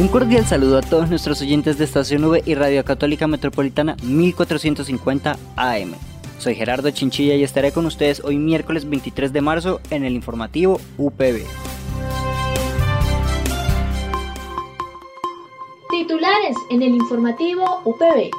Un cordial saludo a todos nuestros oyentes de Estación V y Radio Católica Metropolitana 1450 AM. Soy Gerardo Chinchilla y estaré con ustedes hoy miércoles 23 de marzo en el informativo UPB. Titulares en el informativo UPB.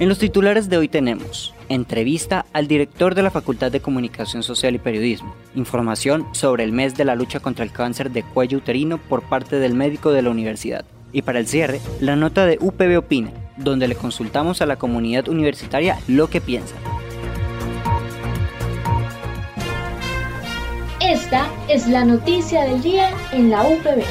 En los titulares de hoy tenemos entrevista al director de la Facultad de Comunicación Social y Periodismo, información sobre el mes de la lucha contra el cáncer de cuello uterino por parte del médico de la universidad. Y para el cierre, la nota de UPB Opina, donde le consultamos a la comunidad universitaria lo que piensa. Esta es la noticia del día en la UPB.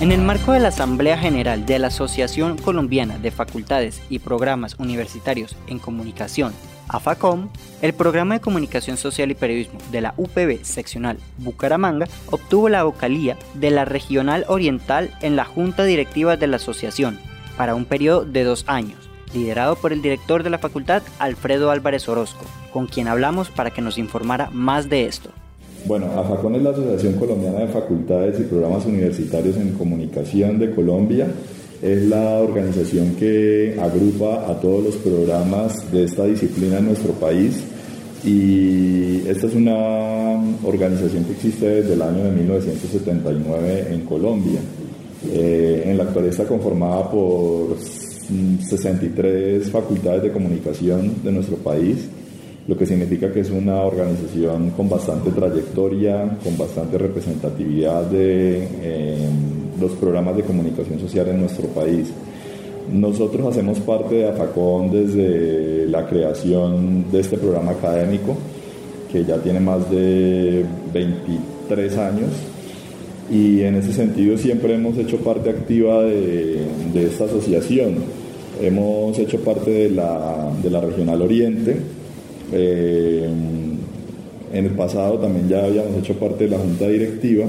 En el marco de la Asamblea General de la Asociación Colombiana de Facultades y Programas Universitarios en Comunicación, AFACOM, el programa de Comunicación Social y Periodismo de la UPB seccional Bucaramanga obtuvo la vocalía de la Regional Oriental en la Junta Directiva de la Asociación para un periodo de dos años, liderado por el director de la facultad Alfredo Álvarez Orozco, con quien hablamos para que nos informara más de esto. Bueno, AFACON es la Asociación Colombiana de Facultades y Programas Universitarios en Comunicación de Colombia. Es la organización que agrupa a todos los programas de esta disciplina en nuestro país y esta es una organización que existe desde el año de 1979 en Colombia. Eh, en la actualidad está conformada por 63 facultades de comunicación de nuestro país lo que significa que es una organización con bastante trayectoria, con bastante representatividad de eh, los programas de comunicación social en nuestro país. Nosotros hacemos parte de AFACON desde la creación de este programa académico, que ya tiene más de 23 años, y en ese sentido siempre hemos hecho parte activa de, esta asociación. Hemos hecho parte de la, de la Regional Oriente, eh, en el pasado también ya habíamos hecho parte de la junta directiva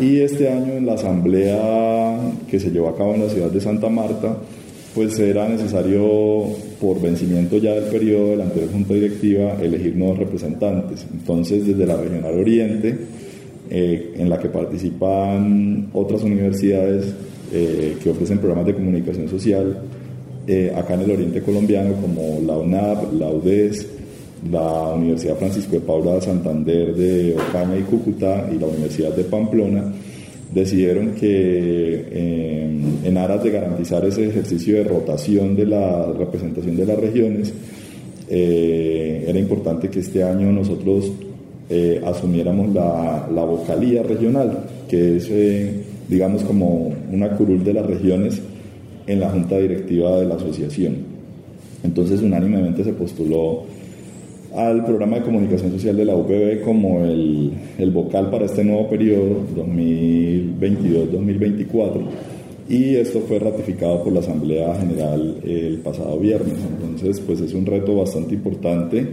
y este año en la asamblea que se llevó a cabo en la ciudad de Santa Marta, pues era necesario, por vencimiento ya del periodo de la anterior junta directiva, elegir nuevos representantes. Entonces, desde la Regional Oriente, eh, en la que participan otras universidades eh, que ofrecen programas de comunicación social, acá en el Oriente colombiano, como la UNAP, la UDES, la Universidad Francisco de Paula de Santander de Ocaña y Cúcuta y la Universidad de Pamplona decidieron que eh, en aras de garantizar ese ejercicio de rotación de la representación de las regiones, eh, era importante que este año nosotros eh, asumiéramos la, la, vocalía regional, que es, digamos, como una curul de las regiones en la junta directiva de la asociación. Entonces, unánimemente se postuló al programa de comunicación social de la UPB como el, el vocal para este nuevo periodo 2022-2024 y esto fue ratificado por la Asamblea General el pasado viernes. Entonces, pues es un reto bastante importante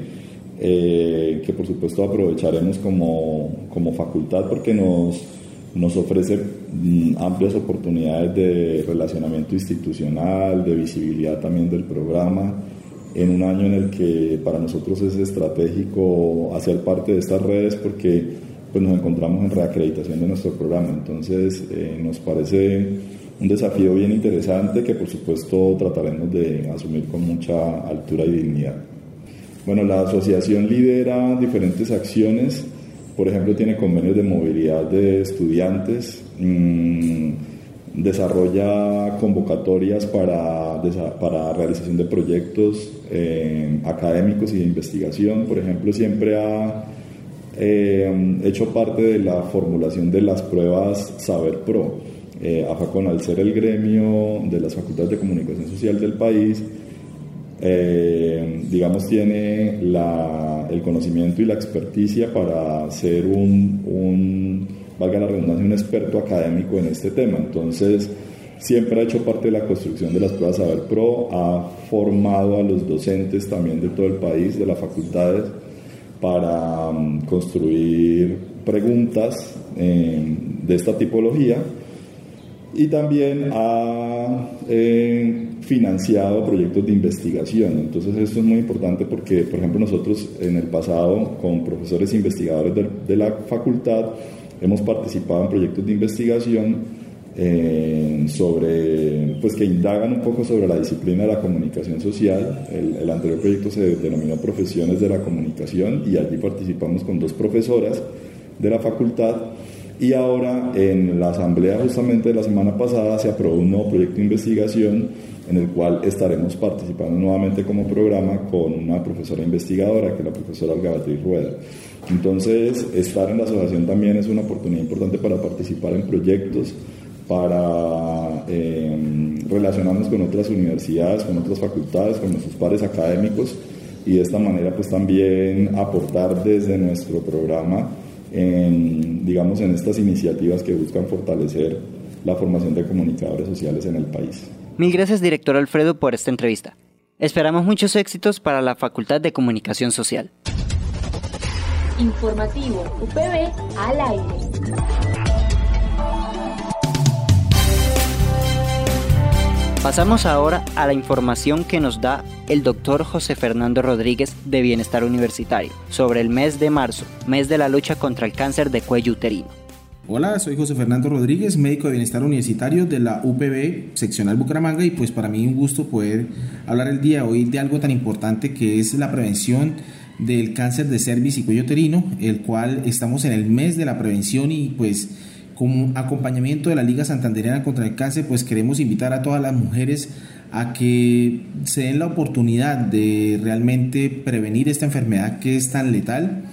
eh, que por supuesto aprovecharemos como, como facultad porque nos, nos ofrece mm, amplias oportunidades de relacionamiento institucional, de visibilidad también del programa en un año en el que para nosotros es estratégico hacer parte de estas redes porque pues nos encontramos en reacreditación de nuestro programa. Entonces eh, nos parece un desafío bien interesante que por supuesto trataremos de asumir con mucha altura y dignidad. Bueno, la asociación lidera diferentes acciones, por ejemplo tiene convenios de movilidad de estudiantes. Mmm, desarrolla convocatorias para, para realización de proyectos eh, académicos y de investigación. Por ejemplo, siempre ha eh, hecho parte de la formulación de las pruebas Saber Pro. Eh, AFACON, al ser el gremio de las facultades de comunicación social del país, digamos, tiene el conocimiento y la experticia para ser un, valga la redundancia, un experto académico en este tema. Entonces, siempre ha hecho parte de la construcción de las pruebas Saber Pro, ha formado a los docentes también de todo el país, de las facultades, para um, construir preguntas eh, de esta tipología y también ha eh, financiado proyectos de investigación. Entonces esto es muy importante porque, por ejemplo, nosotros en el pasado con profesores investigadores de, la facultad hemos participado en proyectos de investigación eh, sobre, pues que indagan un poco sobre la disciplina de la comunicación social. El, el anterior proyecto se denominó Profesiones de la Comunicación y allí participamos con dos profesoras de la facultad y ahora en la asamblea justamente de la semana pasada se aprobó un nuevo proyecto de investigación en el cual estaremos participando nuevamente como programa con una profesora investigadora, que es la profesora Olga Beatriz Rueda. Entonces, estar en la asociación también es una oportunidad importante para participar en proyectos, para em, relacionarnos con otras universidades, con otras facultades, con nuestros pares académicos y de esta manera pues también aportar desde nuestro programa en, digamos, en estas iniciativas que buscan fortalecer la formación de comunicadores sociales en el país. Mil gracias, director Alfredo, por esta entrevista. Esperamos muchos éxitos para la Facultad de Comunicación Social. Informativo UPB al aire. Pasamos ahora a la información que nos da el doctor José Fernando Rodríguez de Bienestar Universitario sobre el mes de marzo, mes de la lucha contra el cáncer de cuello uterino. Hola, soy José Fernando Rodríguez, médico de bienestar universitario de la UPB seccional Bucaramanga y pues para mí un gusto poder hablar el día de hoy de algo tan importante que es la prevención del cáncer de cervix y cuello uterino, el cual estamos en el mes de la prevención y pues como acompañamiento de la Liga Santandereana contra el Cáncer, pues queremos invitar a todas las mujeres a que se den la oportunidad de realmente prevenir esta enfermedad que es tan letal,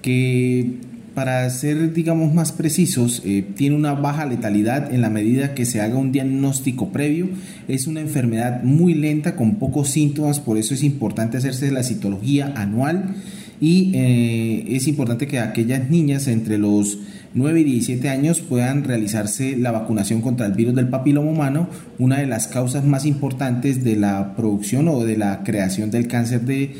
que para ser, digamos, más precisos, eh, tiene una baja letalidad en la medida que se haga un diagnóstico previo. Es una enfermedad muy lenta, con pocos síntomas, por eso es importante hacerse la citología anual y eh, es importante que aquellas niñas entre los 9 y 17 años puedan realizarse la vacunación contra el virus del papiloma humano, una de las causas más importantes de la producción o de la creación del cáncer de,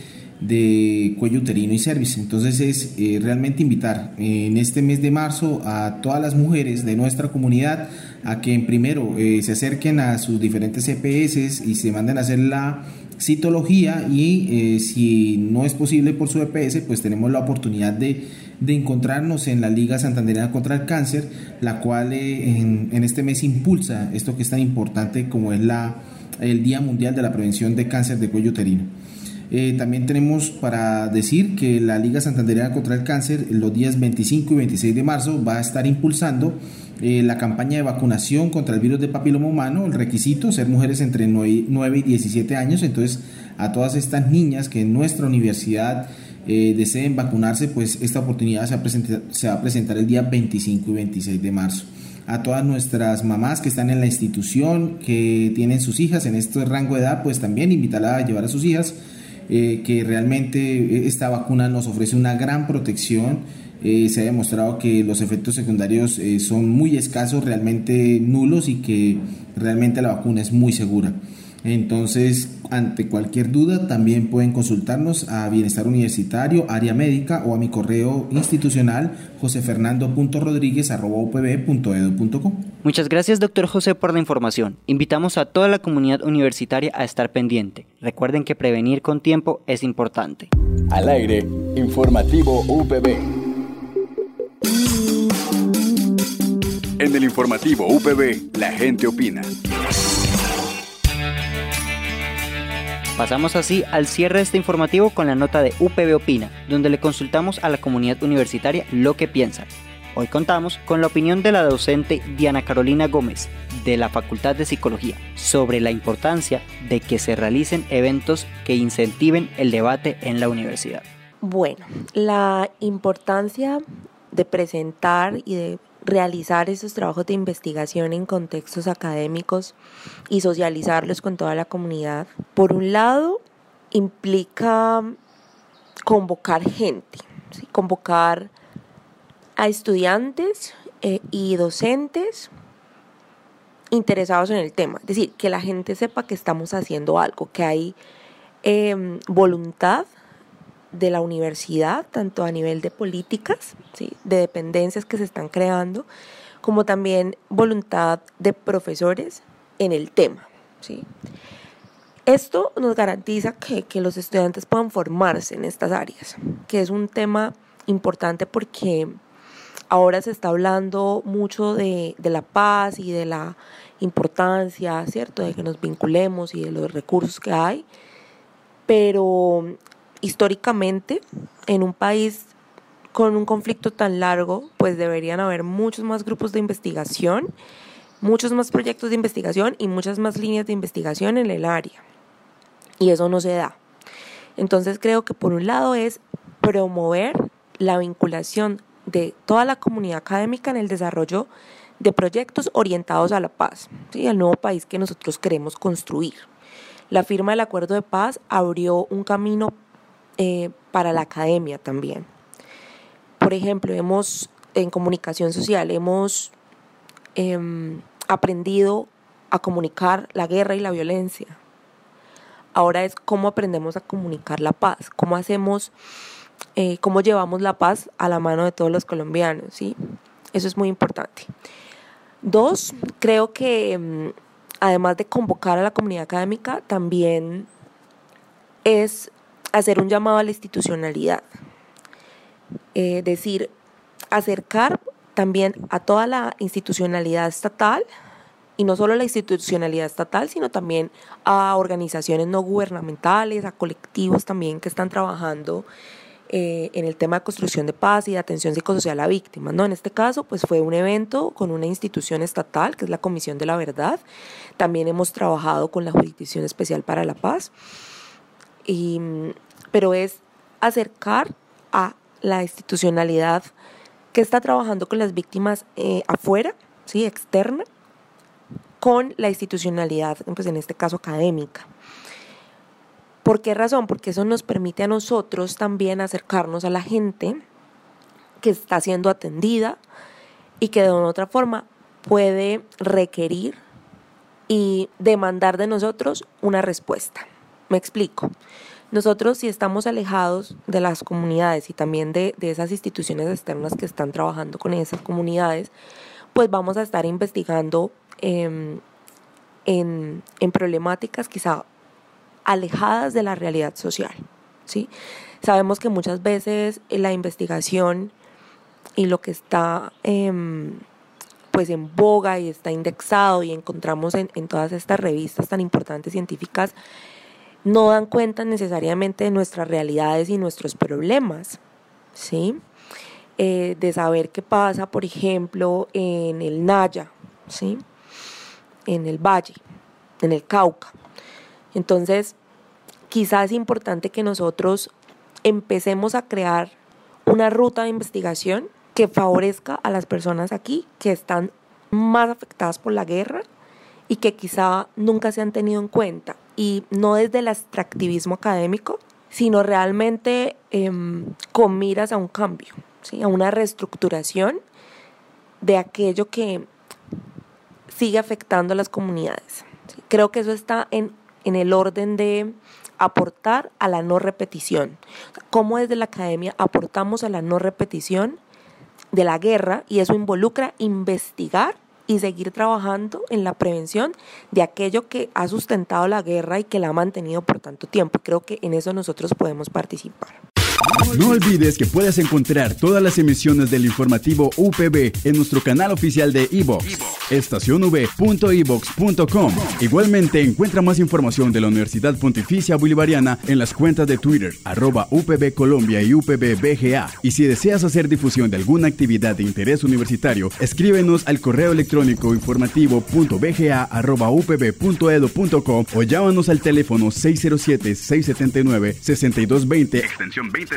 cuello uterino y cervix. Entonces es eh, realmente invitar en este mes de marzo a todas las mujeres de nuestra comunidad a que en primero eh, se acerquen a sus diferentes EPS y se manden a hacer la citología y eh, si no es posible por su EPS pues tenemos la oportunidad de de encontrarnos en la Liga Santandereana contra el Cáncer, la cual eh, en, este mes impulsa esto que es tan importante como es la, el Día Mundial de la Prevención de Cáncer de Cuello Uterino. Eh, también tenemos para decir que la Liga Santandereana contra el Cáncer los días 25 y 26 de marzo va a estar impulsando eh, la campaña de vacunación contra el virus de papiloma humano, el requisito, ser mujeres entre 9 y 17 años. Entonces, a todas estas niñas que en nuestra universidad eh, deseen vacunarse, pues esta oportunidad se va, a presentar el día 25 y 26 de marzo. A todas nuestras mamás que están en la institución, que tienen sus hijas en este rango de edad, pues también invitarla a llevar a sus hijas, eh, que realmente esta vacuna nos ofrece una gran protección. Eh, se ha demostrado que los efectos secundarios son muy escasos, realmente nulos y que realmente la vacuna es muy segura. Entonces, ante cualquier duda, también pueden consultarnos a Bienestar Universitario, área médica o a mi correo institucional josefernando.rodríguez.upb.edu.co. Muchas gracias, doctor José, por la información. Invitamos a toda la comunidad universitaria a estar pendiente. Recuerden que prevenir con tiempo es importante. Al aire, informativo UPB. En el informativo UPB, la gente opina. Pasamos así al cierre de este informativo con la nota de UPB Opina, donde le consultamos a la comunidad universitaria lo que piensa. Hoy contamos con la opinión de la docente Diana Carolina Gómez, de la Facultad de Psicología, sobre la importancia de que se realicen eventos que incentiven el debate en la universidad. Bueno, la importancia de presentar y de realizar esos trabajos de investigación en contextos académicos y socializarlos con toda la comunidad. Por un lado, implica convocar gente, convocar a estudiantes eh, y docentes interesados en el tema. Es decir, que la gente sepa que estamos haciendo algo, que hay em, voluntad de la universidad, tanto a nivel de políticas, ¿sí? de dependencias que se están creando, como también voluntad de profesores en el tema. ¿sí? Esto nos garantiza que, que los estudiantes puedan formarse en estas áreas, que es un tema importante porque ahora se está hablando mucho de, de, la paz y de la importancia, ¿cierto?, de que nos vinculemos y de los recursos que hay, pero históricamente en un país con un conflicto tan largo, pues deberían haber muchos más grupos de investigación, muchos más proyectos de investigación y muchas más líneas de investigación en el área. Y eso no se da. Entonces creo que por un lado es promover la vinculación de toda la comunidad académica en el desarrollo de proyectos orientados a la paz, ¿sí? al nuevo país que nosotros queremos construir. La firma del acuerdo de paz abrió un camino eh, para la academia también. Por ejemplo, hemos en comunicación social, hemos em, aprendido a comunicar la guerra y la violencia. Ahora es cómo aprendemos a comunicar la paz, cómo hacemos, eh, cómo llevamos la paz a la mano de todos los colombianos, ¿sí? Eso es muy importante. Dos, creo que em, además de convocar a la comunidad académica, también es hacer un llamado a la institucionalidad, eh, decir, acercar también a toda la institucionalidad estatal, y no solo la institucionalidad estatal, sino también a organizaciones no gubernamentales, a colectivos también que están trabajando eh, en el tema de construcción de paz y de atención psicosocial a víctimas. ¿no? En este caso, pues fue un evento con una institución estatal, que es la Comisión de la Verdad. También hemos trabajado con la Jurisdicción Especial para la Paz pero es acercar a la institucionalidad que está trabajando con las víctimas eh, afuera, ¿sí? externa, con la institucionalidad, pues en este caso académica. ¿Por qué razón? Porque eso nos permite a nosotros también acercarnos a la gente que está siendo atendida y que de otra forma puede requerir y demandar de nosotros una respuesta. Me explico. Nosotros si estamos alejados de las comunidades y también de, esas instituciones externas que están trabajando con esas comunidades, pues vamos a estar investigando em, en, problemáticas quizá alejadas de la realidad social. ¿sí? Sabemos que muchas veces la investigación y lo que está em, pues en boga y está indexado y encontramos en, en todas estas revistas tan importantes científicas no dan cuenta necesariamente de nuestras realidades y nuestros problemas, ¿sí? Eh, de saber qué pasa, por ejemplo, en el Naya, ¿sí? En el Valle, en el Cauca. Entonces, quizás es importante que nosotros empecemos a crear una ruta de investigación que favorezca a las personas aquí que están más afectadas por la guerra y que quizá nunca se han tenido en cuenta y no desde el extractivismo académico, sino realmente em, con miras a un cambio, ¿sí? a una reestructuración de aquello que sigue afectando a las comunidades. Creo que eso está en, en el orden de aportar a la no repetición. Cómo desde la academia aportamos a la no repetición de la guerra y eso involucra investigar y seguir trabajando en la prevención de aquello que ha sustentado la guerra y que la ha mantenido por tanto tiempo. Creo que en eso nosotros podemos participar. No olvides que puedes encontrar todas las emisiones del informativo UPB en nuestro canal oficial de iVox, estacionv.evox.com. Igualmente encuentra más información de la Universidad Pontificia Bolivariana en las cuentas de Twitter, arroba UPB Colombia y UPB BGA. Y si deseas hacer difusión de alguna actividad de interés universitario, escríbenos al correo electrónico informativo.bga.upb.edu.com o llámanos al teléfono 607-679-6220, extensión 20